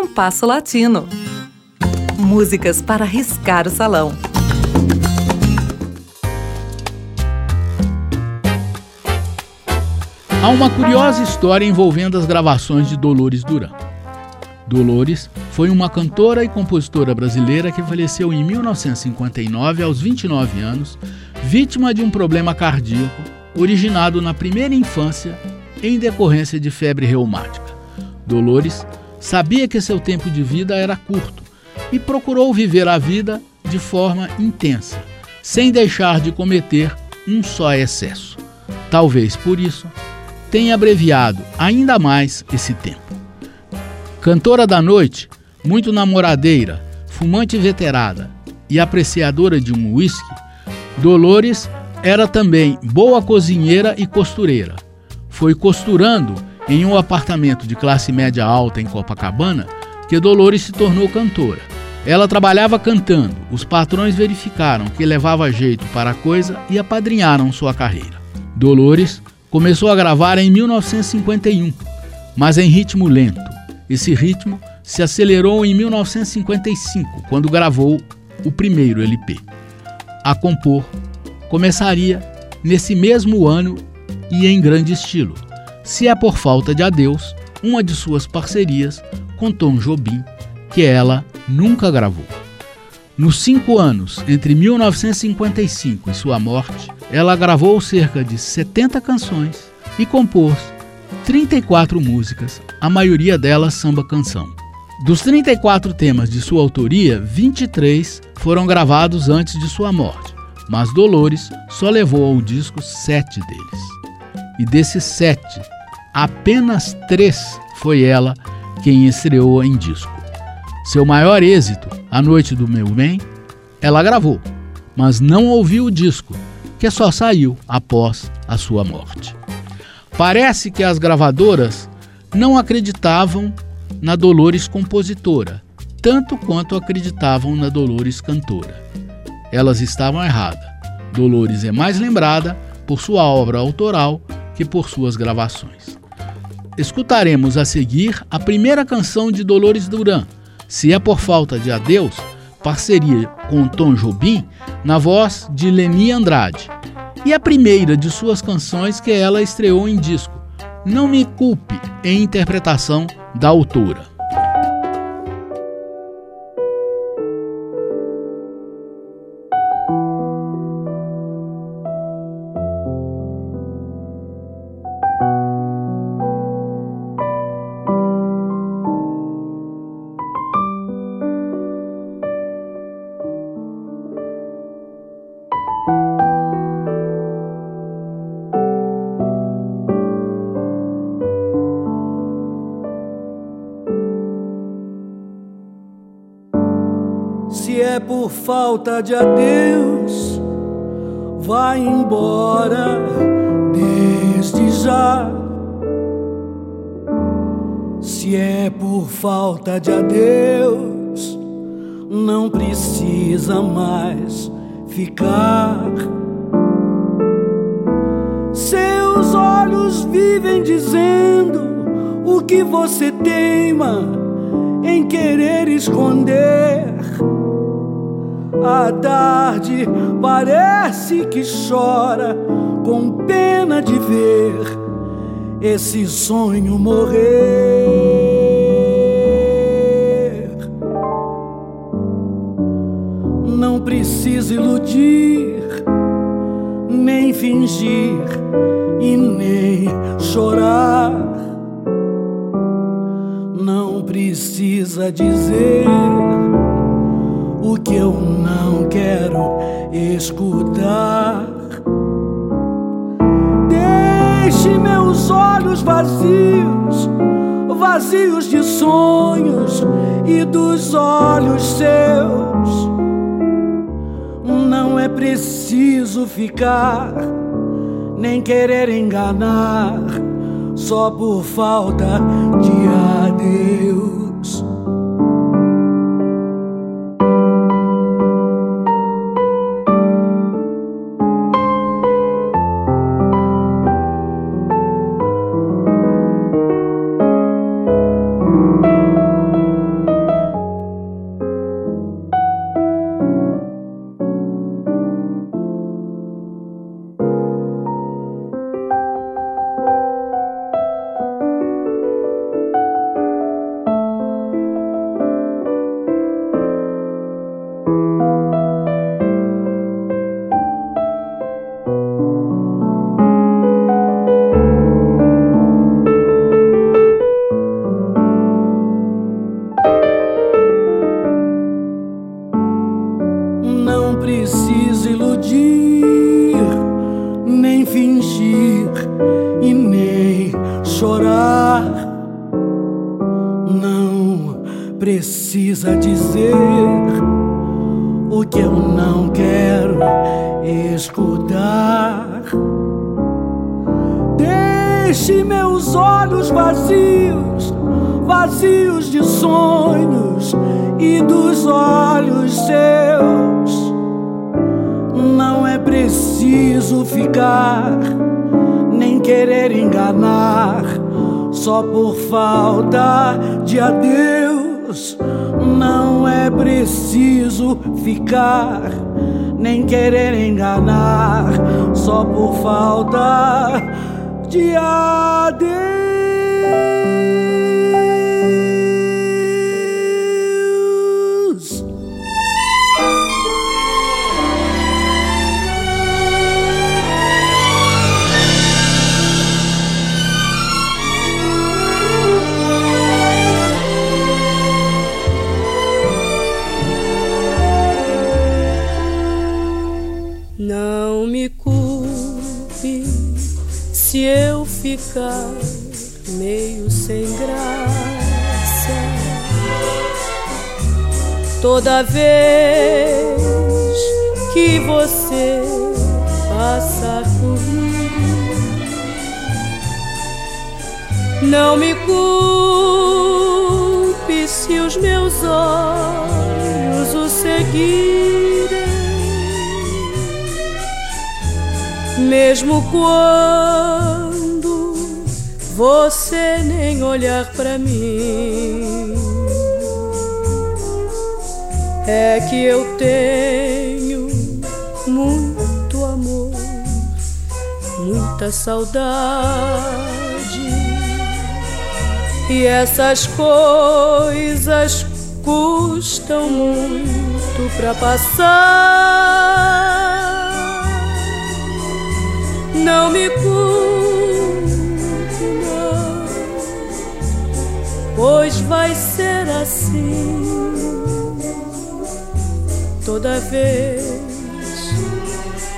Compasso Latino. Músicas para riscar o salão. Há uma curiosa história envolvendo as gravações de Dolores Duran. Dolores foi uma cantora e compositora brasileira que faleceu em 1959 aos 29 anos, vítima de um problema cardíaco originado na primeira infância em decorrência de febre reumática. Dolores sabia que seu tempo de vida era curto e procurou viver a vida de forma intensa, sem deixar de cometer um só excesso. Talvez por isso tenha abreviado ainda mais esse tempo. Cantora da noite, muito namoradeira, fumante veterada e apreciadora de um whisky, Dolores era também boa cozinheira e costureira. Foi costurando em um apartamento de classe média alta em Copacabana que Dolores se tornou cantora. Ela trabalhava cantando, os patrões verificaram que levava jeito para a coisa e apadrinharam sua carreira. Dolores Começou a gravar em 1951, mas em ritmo lento. Esse ritmo se acelerou em 1955, quando gravou o primeiro LP. A compor começaria nesse mesmo ano e em grande estilo. Se é por falta de adeus, uma de suas parcerias com Tom Jobim, que ela nunca gravou. Nos cinco anos entre 1955 e sua morte, ela gravou cerca de 70 canções e compôs 34 músicas, a maioria delas samba-canção. Dos 34 temas de sua autoria, 23 foram gravados antes de sua morte, mas Dolores só levou ao disco sete deles. E desses sete, apenas três foi ela quem estreou em disco. Seu maior êxito, A Noite do Meu Bem, ela gravou, mas não ouviu o disco, que só saiu após a sua morte. Parece que as gravadoras não acreditavam na Dolores compositora, tanto quanto acreditavam na Dolores cantora. Elas estavam erradas. Dolores é mais lembrada por sua obra autoral que por suas gravações. Escutaremos a seguir a primeira canção de Dolores Duran, se é por falta de adeus, parceria com Tom Jobim na voz de Leni Andrade. E a primeira de suas canções que ela estreou em disco, Não Me Culpe, em interpretação da autora. Por falta de adeus, vai embora desde já. Se é por falta de adeus, não precisa mais ficar. Seus olhos vivem dizendo o que você teima em querer esconder. A tarde parece que chora com pena de ver esse sonho morrer. Não precisa iludir, nem fingir e nem chorar. Não precisa dizer o que eu não quero escutar. Deixe meus olhos vazios, vazios de sonhos e dos olhos seus. Não é preciso ficar, nem querer enganar, só por falta de adeus. Precisa dizer o que eu não quero escutar. Deixe meus olhos vazios, vazios de sonhos e dos olhos seus. Não é preciso ficar, nem querer enganar, só por falta de adeus. Não é preciso ficar, nem querer enganar, só por falta de adeus. Toda vez que você passa por mim, não me culpe se os meus olhos o seguirem. Mesmo quando você nem olhar para mim. É que eu tenho muito amor, muita saudade. E essas coisas custam muito pra passar. Não me custa pois vai ser assim toda vez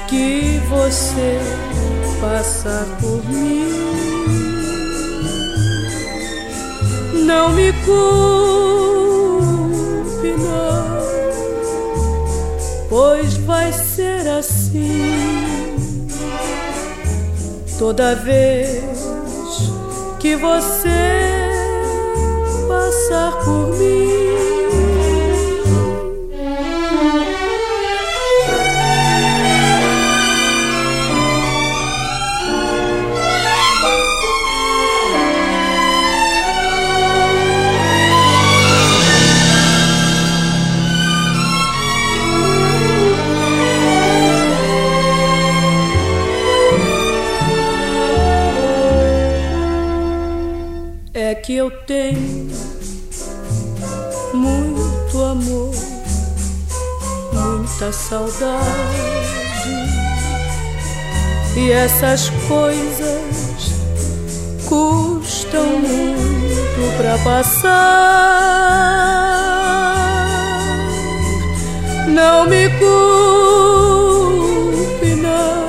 que você passar por mim. Não me culpe, não, pois vai ser assim toda vez que você passar por mim. Muito amor, muita saudade. E essas coisas custam muito pra passar. Não me culpe, não,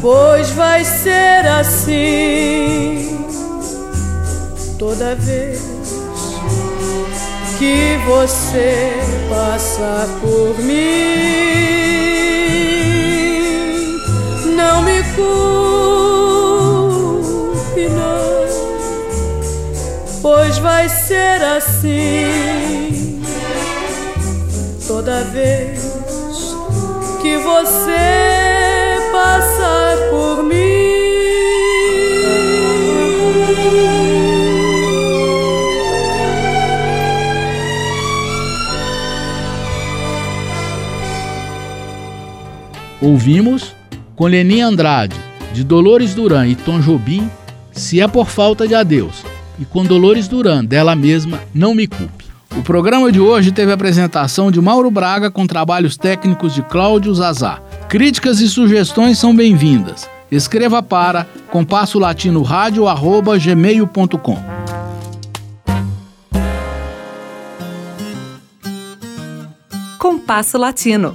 pois vai ser assim toda vez que você passa por mim. Não me culpe, não, pois vai ser assim toda vez que você passar Ouvimos com Leni Andrade, de Dolores Duran e Tom Jobim, Se é por falta de adeus, e com Dolores Duran, dela mesma, Não Me Culpe. O programa de hoje teve a apresentação de Mauro Braga com trabalhos técnicos de Cláudio Zazá. Críticas e sugestões são bem-vindas. Escreva para compasso latino rádio@gmail.com. Compasso Latino